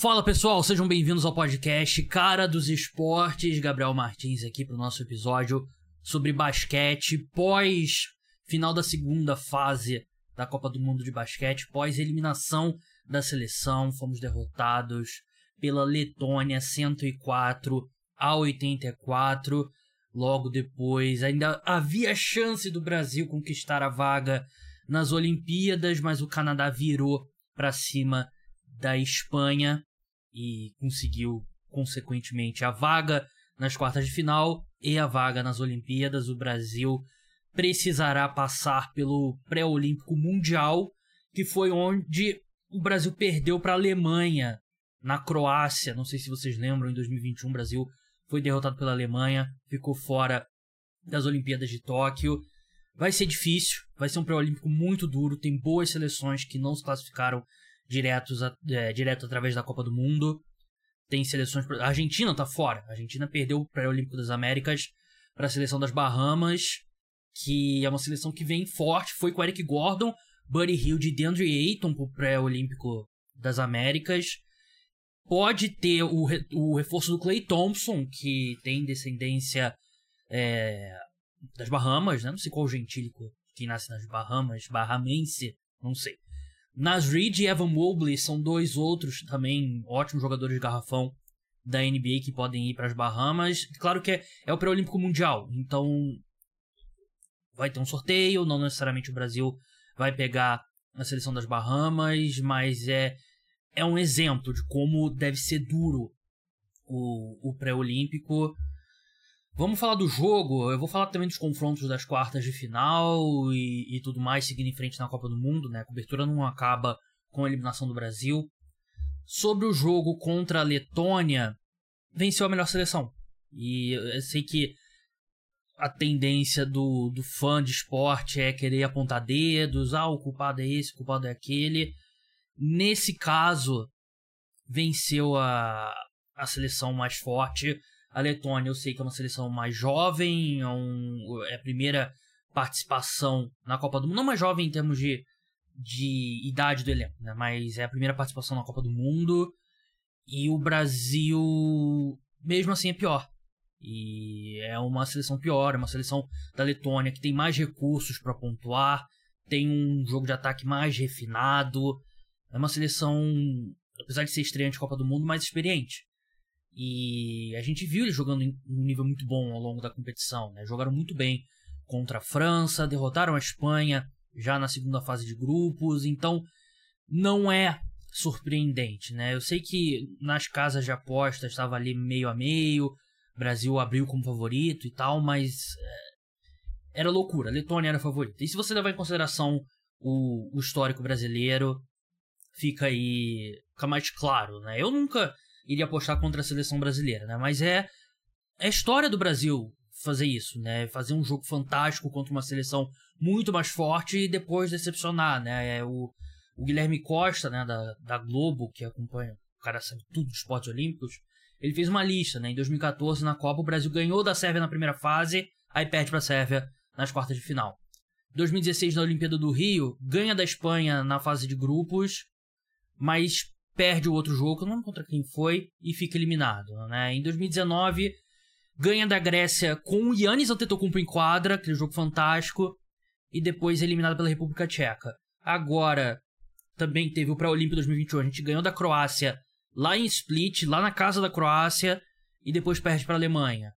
Fala pessoal, sejam bem-vindos ao podcast Cara dos Esportes. Gabriel Martins aqui para o nosso episódio sobre basquete pós final da segunda fase da Copa do Mundo de Basquete, pós eliminação da seleção. Fomos derrotados pela Letônia 104 a 84. Logo depois, ainda havia chance do Brasil conquistar a vaga nas Olimpíadas, mas o Canadá virou para cima da Espanha e conseguiu, consequentemente, a vaga nas quartas de final e a vaga nas Olimpíadas. O Brasil precisará passar pelo pré-olímpico mundial, que foi onde o Brasil perdeu para a Alemanha na Croácia. Não sei se vocês lembram, em 2021 o Brasil foi derrotado pela Alemanha, ficou fora das Olimpíadas de Tóquio. Vai ser difícil, vai ser um pré-olímpico muito duro, tem boas seleções que não se classificaram diretos é, direto através da Copa do Mundo. Tem seleções. A Argentina tá fora. A Argentina perdeu o pré-olímpico das Américas para a seleção das Bahamas, que é uma seleção que vem forte. Foi com Eric Gordon, Buddy Hield e DeAndre Ayton pro pré-olímpico das Américas. Pode ter o, re, o reforço do Clay Thompson, que tem descendência é, das Bahamas, né? Não sei qual gentílico que nasce nas Bahamas, Bahamense, não sei. Nas Reed e Evan Mobley são dois outros também ótimos jogadores de garrafão da NBA que podem ir para as Bahamas. Claro que é, é o pré-olímpico mundial, então vai ter um sorteio, não necessariamente o Brasil vai pegar a seleção das Bahamas, mas é é um exemplo de como deve ser duro o, o pré-olímpico. Vamos falar do jogo, eu vou falar também dos confrontos das quartas de final e, e tudo mais seguindo em frente na Copa do Mundo, né? A cobertura não acaba com a eliminação do Brasil. Sobre o jogo contra a Letônia, venceu a melhor seleção. E eu sei que a tendência do, do fã de esporte é querer apontar dedos, ah, o culpado é esse, o culpado é aquele. Nesse caso, venceu a, a seleção mais forte. A Letônia, eu sei que é uma seleção mais jovem, é, um, é a primeira participação na Copa do Mundo. Não mais jovem em termos de, de idade do elenco, né? mas é a primeira participação na Copa do Mundo. E o Brasil, mesmo assim, é pior. E é uma seleção pior, é uma seleção da Letônia que tem mais recursos para pontuar, tem um jogo de ataque mais refinado, é uma seleção, apesar de ser estreante Copa do Mundo, mais experiente. E a gente viu eles jogando em um nível muito bom ao longo da competição. Né? Jogaram muito bem contra a França, derrotaram a Espanha já na segunda fase de grupos. Então não é surpreendente. Né? Eu sei que nas casas de apostas estava ali meio a meio. Brasil abriu como favorito e tal, mas é, era loucura. Letônia era favorita. E se você levar em consideração o, o histórico brasileiro, fica aí. fica mais claro, né? Eu nunca iria apostar contra a seleção brasileira, né? Mas é, é a história do Brasil fazer isso, né? Fazer um jogo fantástico contra uma seleção muito mais forte e depois decepcionar, né? É o, o Guilherme Costa, né, da, da Globo, que acompanha, o cara sabe tudo dos esportes olímpicos, ele fez uma lista, né? Em 2014, na Copa, o Brasil ganhou da Sérvia na primeira fase, aí perde para a Sérvia nas quartas de final. 2016, na Olimpíada do Rio, ganha da Espanha na fase de grupos, mas perde o outro jogo, não contra quem foi, e fica eliminado. Né? Em 2019, ganha da Grécia com o Yannis Antetokounmpo em quadra, aquele jogo fantástico, e depois é eliminado pela República Tcheca. Agora, também teve o Pré-Olímpico 2021, a gente ganhou da Croácia lá em Split, lá na casa da Croácia, e depois perde para a Alemanha.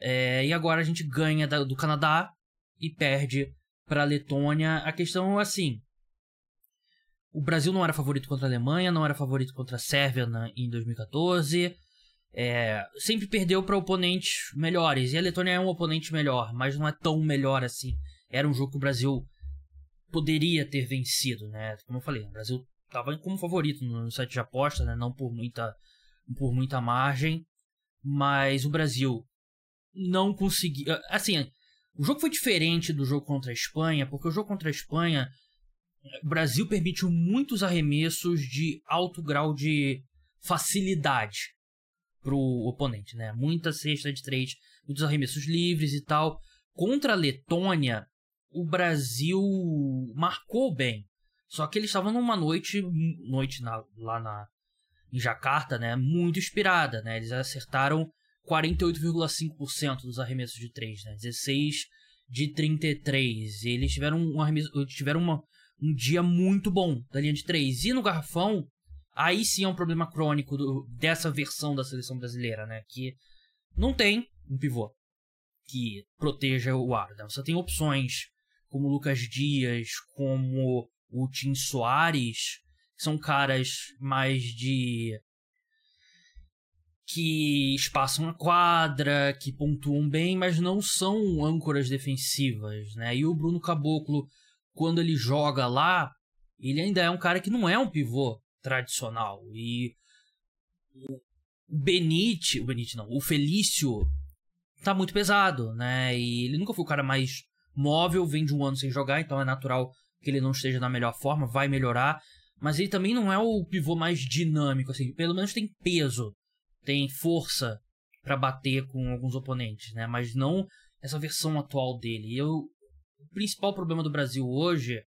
É, e agora a gente ganha da, do Canadá e perde para a Letônia. A questão é assim: o Brasil não era favorito contra a Alemanha, não era favorito contra a Sérvia na, em 2014. É, sempre perdeu para oponentes melhores. E a Letônia é um oponente melhor, mas não é tão melhor assim. Era um jogo que o Brasil poderia ter vencido, né? Como eu falei, o Brasil estava como favorito no site de aposta, né? Não por muita, por muita margem. Mas o Brasil não conseguiu. Assim, o jogo foi diferente do jogo contra a Espanha, porque o jogo contra a Espanha o Brasil permitiu muitos arremessos de alto grau de facilidade pro oponente, né? Muita cesta de três, muitos arremessos livres e tal. Contra a Letônia, o Brasil marcou bem. Só que eles estavam numa noite, noite na, lá na, em Jacarta, né, muito inspirada, né? Eles acertaram 48,5% dos arremessos de 3, né? 16 de 33. Eles tiveram um arremesso, tiveram uma, um dia muito bom da linha de 3. E no garrafão, aí sim é um problema crônico do, dessa versão da seleção brasileira, né? Que não tem um pivô que proteja o ar. Né? Você tem opções como Lucas Dias, como o Tim Soares, que são caras mais de que espaçam a quadra, que pontuam bem, mas não são âncoras defensivas, né? E o Bruno Caboclo, quando ele joga lá, ele ainda é um cara que não é um pivô tradicional. E o Benite, o Benite não, o Felício tá muito pesado, né? E ele nunca foi o cara mais móvel, vem de um ano sem jogar, então é natural que ele não esteja na melhor forma, vai melhorar. Mas ele também não é o pivô mais dinâmico, assim, pelo menos tem peso tem força para bater com alguns oponentes, né? Mas não essa versão atual dele. Eu, principal problema do Brasil hoje,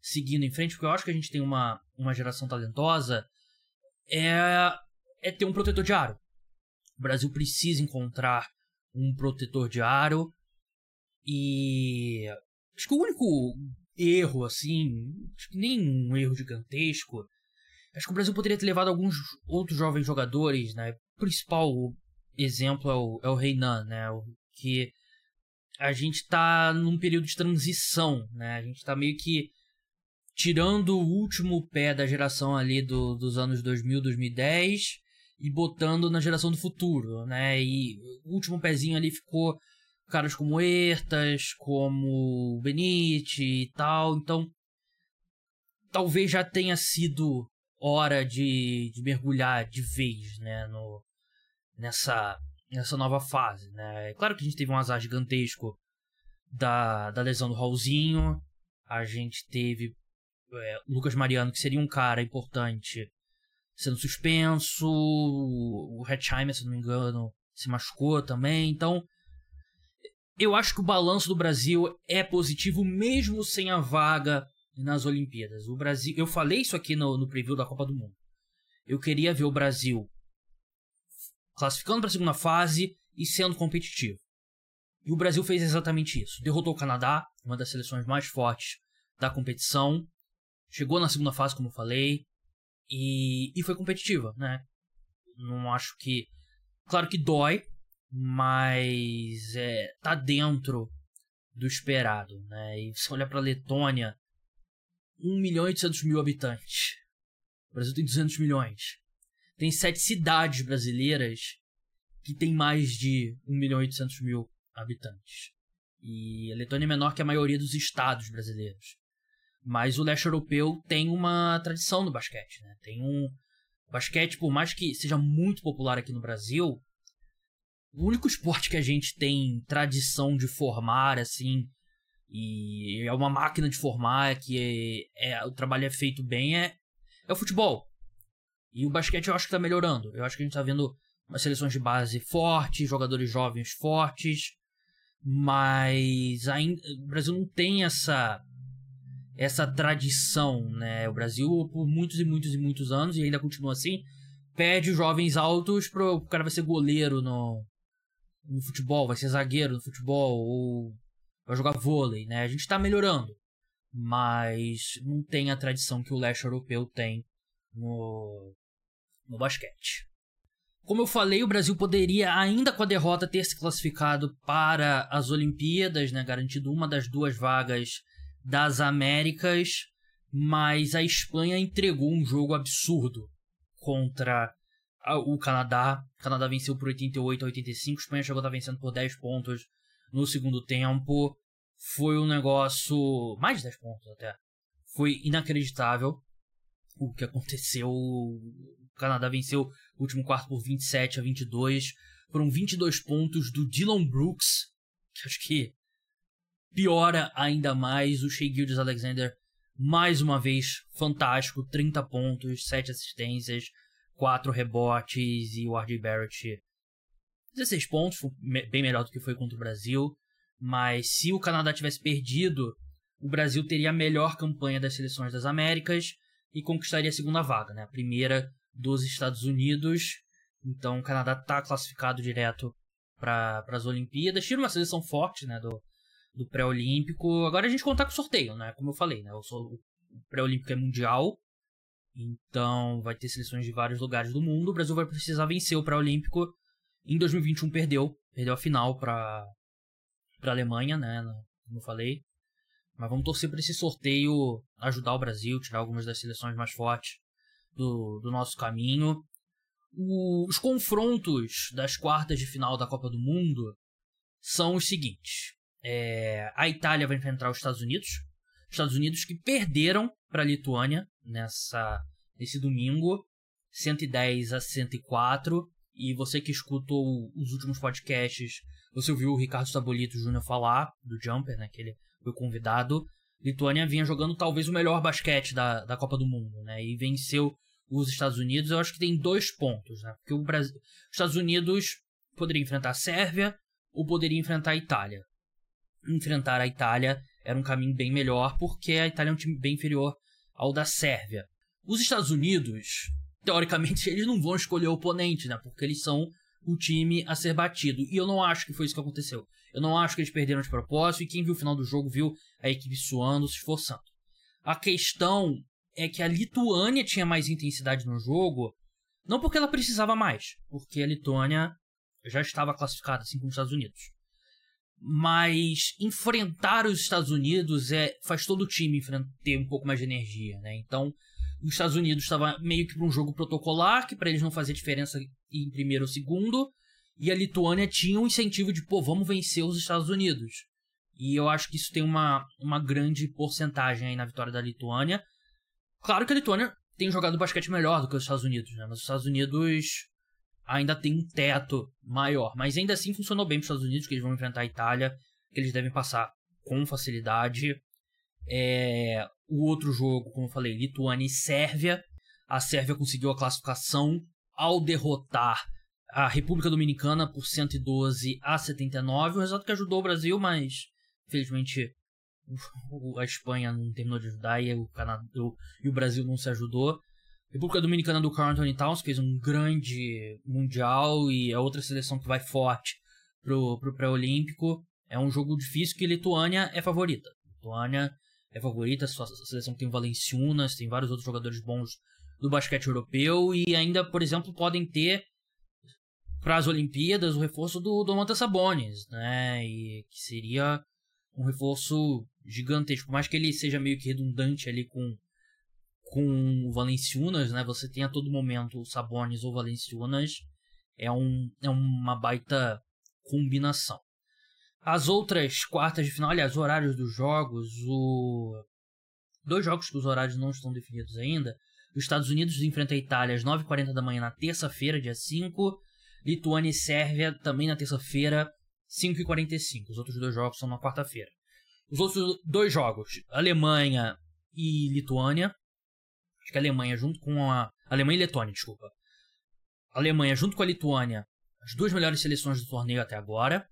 seguindo em frente, porque eu acho que a gente tem uma, uma geração talentosa, é, é ter um protetor de aro. O Brasil precisa encontrar um protetor de aro e acho que o único erro assim, acho que nem um erro gigantesco, acho que o Brasil poderia ter levado alguns outros jovens jogadores, né, principal exemplo é o, é o Reinan, né? O, que a gente tá num período de transição, né? A gente tá meio que tirando o último pé da geração ali do, dos anos 2000, 2010 e botando na geração do futuro, né? E o último pezinho ali ficou caras como Ertas, como Benite e tal. Então, talvez já tenha sido hora de, de mergulhar de vez, né? No, nessa, nessa nova fase, né? É claro que a gente teve um azar gigantesco da, da lesão do Raulzinho, a gente teve é, Lucas Mariano, que seria um cara importante, sendo suspenso, o Hetzheimer, se não me engano, se machucou também, então eu acho que o balanço do Brasil é positivo mesmo sem a vaga nas Olimpíadas. O Brasil, eu falei isso aqui no, no preview da Copa do Mundo. Eu queria ver o Brasil classificando para a segunda fase e sendo competitivo. E o Brasil fez exatamente isso. Derrotou o Canadá, uma das seleções mais fortes da competição. Chegou na segunda fase, como eu falei, e, e foi competitiva, né? Não acho que. Claro que dói, mas é, tá dentro do esperado, né? E você olha para Letônia, 1 milhão e 800 mil habitantes. O Brasil tem 200 milhões tem sete cidades brasileiras que tem mais de 1 milhão e 800 mil habitantes. E a Letônia é menor que a maioria dos estados brasileiros. Mas o leste europeu tem uma tradição no basquete, né? Tem um basquete, por mais que seja muito popular aqui no Brasil, o único esporte que a gente tem tradição de formar, assim, e é uma máquina de formar, que é, é o trabalho é feito bem, é, é o futebol. E o basquete eu acho que tá melhorando. Eu acho que a gente tá vendo umas seleções de base fortes, jogadores jovens fortes, mas ainda o Brasil não tem essa essa tradição, né? O Brasil por muitos e muitos e muitos anos e ainda continua assim, pede jovens altos pro o cara vai ser goleiro no no futebol, vai ser zagueiro no futebol ou vai jogar vôlei, né? A gente tá melhorando, mas não tem a tradição que o leste europeu tem no no basquete. Como eu falei, o Brasil poderia, ainda com a derrota, ter se classificado para as Olimpíadas, né, garantido uma das duas vagas das Américas, mas a Espanha entregou um jogo absurdo contra o Canadá. O Canadá venceu por 88 a 85, a Espanha chegou a estar vencendo por 10 pontos no segundo tempo. Foi um negócio. mais de 10 pontos até. Foi inacreditável o que aconteceu. O Canadá venceu o último quarto por 27 a 22. Foram 22 pontos do Dylan Brooks, que acho que piora ainda mais. O Shea Gildes Alexander, mais uma vez, fantástico. 30 pontos, 7 assistências, 4 rebotes. E o RJ Barrett, 16 pontos, bem melhor do que foi contra o Brasil. Mas se o Canadá tivesse perdido, o Brasil teria a melhor campanha das seleções das Américas e conquistaria a segunda vaga, né? A primeira dos Estados Unidos. Então o Canadá está classificado direto para as Olimpíadas. Tira uma seleção forte né, do, do pré-olímpico. Agora a gente contar com o sorteio, né? Como eu falei, né? O, o pré-olímpico é mundial. Então vai ter seleções de vários lugares do mundo. O Brasil vai precisar vencer o pré-olímpico. Em 2021 perdeu. Perdeu a final para a Alemanha, né? Como eu falei. Mas vamos torcer para esse sorteio ajudar o Brasil, tirar algumas das seleções mais fortes do, do nosso caminho. O, os confrontos das quartas de final da Copa do Mundo são os seguintes: é, a Itália vai enfrentar os Estados Unidos, Estados Unidos que perderam para a Lituânia nessa nesse domingo, 110 a 104. E você que escutou os últimos podcasts, você ouviu o Ricardo Sabolito Júnior falar do Jumper, né? Que ele foi convidado. Lituânia vinha jogando talvez o melhor basquete da, da Copa do Mundo, né? E venceu os Estados Unidos. Eu acho que tem dois pontos, né? Porque o Brasil, os Estados Unidos poderia enfrentar a Sérvia ou poderia enfrentar a Itália. Enfrentar a Itália era um caminho bem melhor, porque a Itália é um time bem inferior ao da Sérvia. Os Estados Unidos, teoricamente, eles não vão escolher o oponente, né? Porque eles são o time a ser batido. E eu não acho que foi isso que aconteceu. Eu não acho que eles perderam de propósito. E quem viu o final do jogo viu a equipe suando, se esforçando. A questão é que a Lituânia tinha mais intensidade no jogo, não porque ela precisava mais, porque a Lituânia já estava classificada, assim como os Estados Unidos. Mas enfrentar os Estados Unidos é faz todo o time ter um pouco mais de energia, né? Então, os Estados Unidos estava meio que para um jogo protocolar, que para eles não fazia diferença em primeiro ou segundo, e a Lituânia tinha um incentivo de, pô, vamos vencer os Estados Unidos. E eu acho que isso tem uma, uma grande porcentagem aí na vitória da Lituânia. Claro que a Lituânia tem jogado basquete melhor do que os Estados Unidos, né? Mas os Estados Unidos ainda tem um teto maior. Mas ainda assim funcionou bem para os Estados Unidos, que eles vão enfrentar a Itália, que eles devem passar com facilidade. É... O outro jogo, como eu falei, Lituânia e Sérvia. A Sérvia conseguiu a classificação ao derrotar a República Dominicana por 112 a 79. Um resultado que ajudou o Brasil, mas infelizmente a Espanha não terminou de ajudar e o, Canadá, e o Brasil não se ajudou. República Dominicana do Carl Anthony Towns fez um grande mundial e é outra seleção que vai forte pro, pro pré-olímpico. É um jogo difícil que Lituânia é favorita. Lituânia é favorita, a seleção tem Valenciunas, tem vários outros jogadores bons do basquete europeu e ainda, por exemplo, podem ter para as Olimpíadas o reforço do Domantas Sabonis, né? E que seria um reforço gigantesco. Por mais que ele seja meio que redundante ali com, com o Valenciunas, né? Você tem a todo momento o Sabonis ou Valenciunas. É, um, é uma baita combinação. As outras quartas de final, aliás, horários dos jogos, o... dois jogos que os horários não estão definidos ainda. Os Estados Unidos enfrenta a Itália às 9h40 da manhã na terça-feira, dia 5. Lituânia e Sérvia também na terça-feira, 5 e 45 Os outros dois jogos são na quarta-feira. Os outros dois jogos, Alemanha e Lituânia. Acho que a Alemanha junto com a. Alemanha e Letônia, desculpa. Alemanha junto com a Lituânia, as duas melhores seleções do torneio até agora.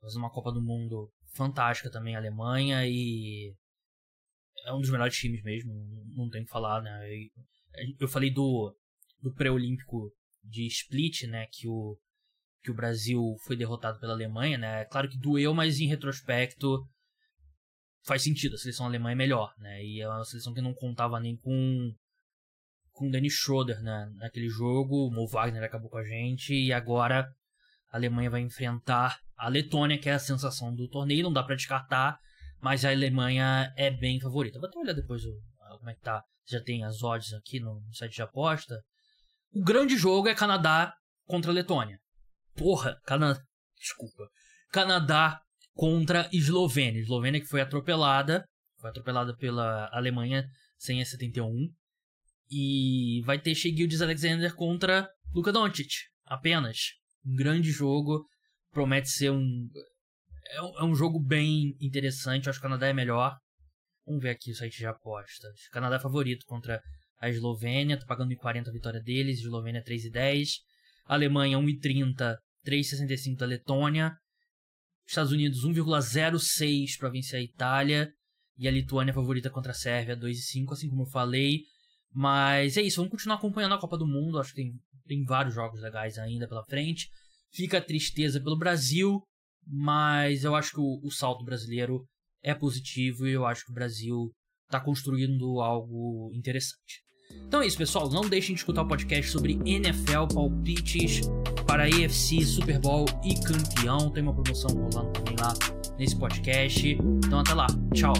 Faz uma Copa do Mundo fantástica também, a Alemanha, e. É um dos melhores times mesmo, não tem o que falar, né? Eu falei do, do pré-olímpico de split, né? Que o, que o Brasil foi derrotado pela Alemanha, né? É claro que doeu, mas em retrospecto faz sentido. A seleção alemã é melhor, né? E é uma seleção que não contava nem com com Dennis Schroeder, né? Naquele jogo, o Mo Wagner acabou com a gente e agora a Alemanha vai enfrentar a Letônia, que é a sensação do torneio. Não dá para descartar, mas a Alemanha é bem favorita. Vou até olhar depois o, como é que tá. Já tem as odds aqui no site de aposta. O grande jogo é Canadá contra Letônia. Porra, Canadá. Desculpa. Canadá contra Eslovênia. Eslovênia que foi atropelada. Foi atropelada pela Alemanha sem a 71. E vai ter Shea Alexander contra Luka Doncic. Apenas. Um grande jogo. Promete ser um. É um, é jogo bem interessante. acho que o Canadá é melhor. Vamos ver aqui o site de apostas. Canadá é favorito contra a Eslovênia. Tô pagando 1,40 a vitória deles. Eslovênia 3,10. Alemanha 1,30, 3,65 da Letônia. Estados Unidos 1,06 para vencer a Itália. E a Lituânia favorita contra a Sérvia 2,5, assim como eu falei. Mas é isso, vamos continuar acompanhando a Copa do Mundo. Acho que tem, tem vários jogos legais ainda pela frente. Fica a tristeza pelo Brasil, mas eu acho que o, o salto brasileiro é positivo e eu acho que o Brasil está construindo algo interessante. Então é isso, pessoal. Não deixem de escutar o podcast sobre NFL, palpites para AFC, Super Bowl e campeão. Tem uma promoção rolando também lá nesse podcast. Então até lá. Tchau.